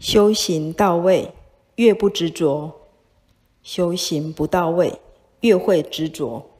修行到位越不执着修行不到位越会执着。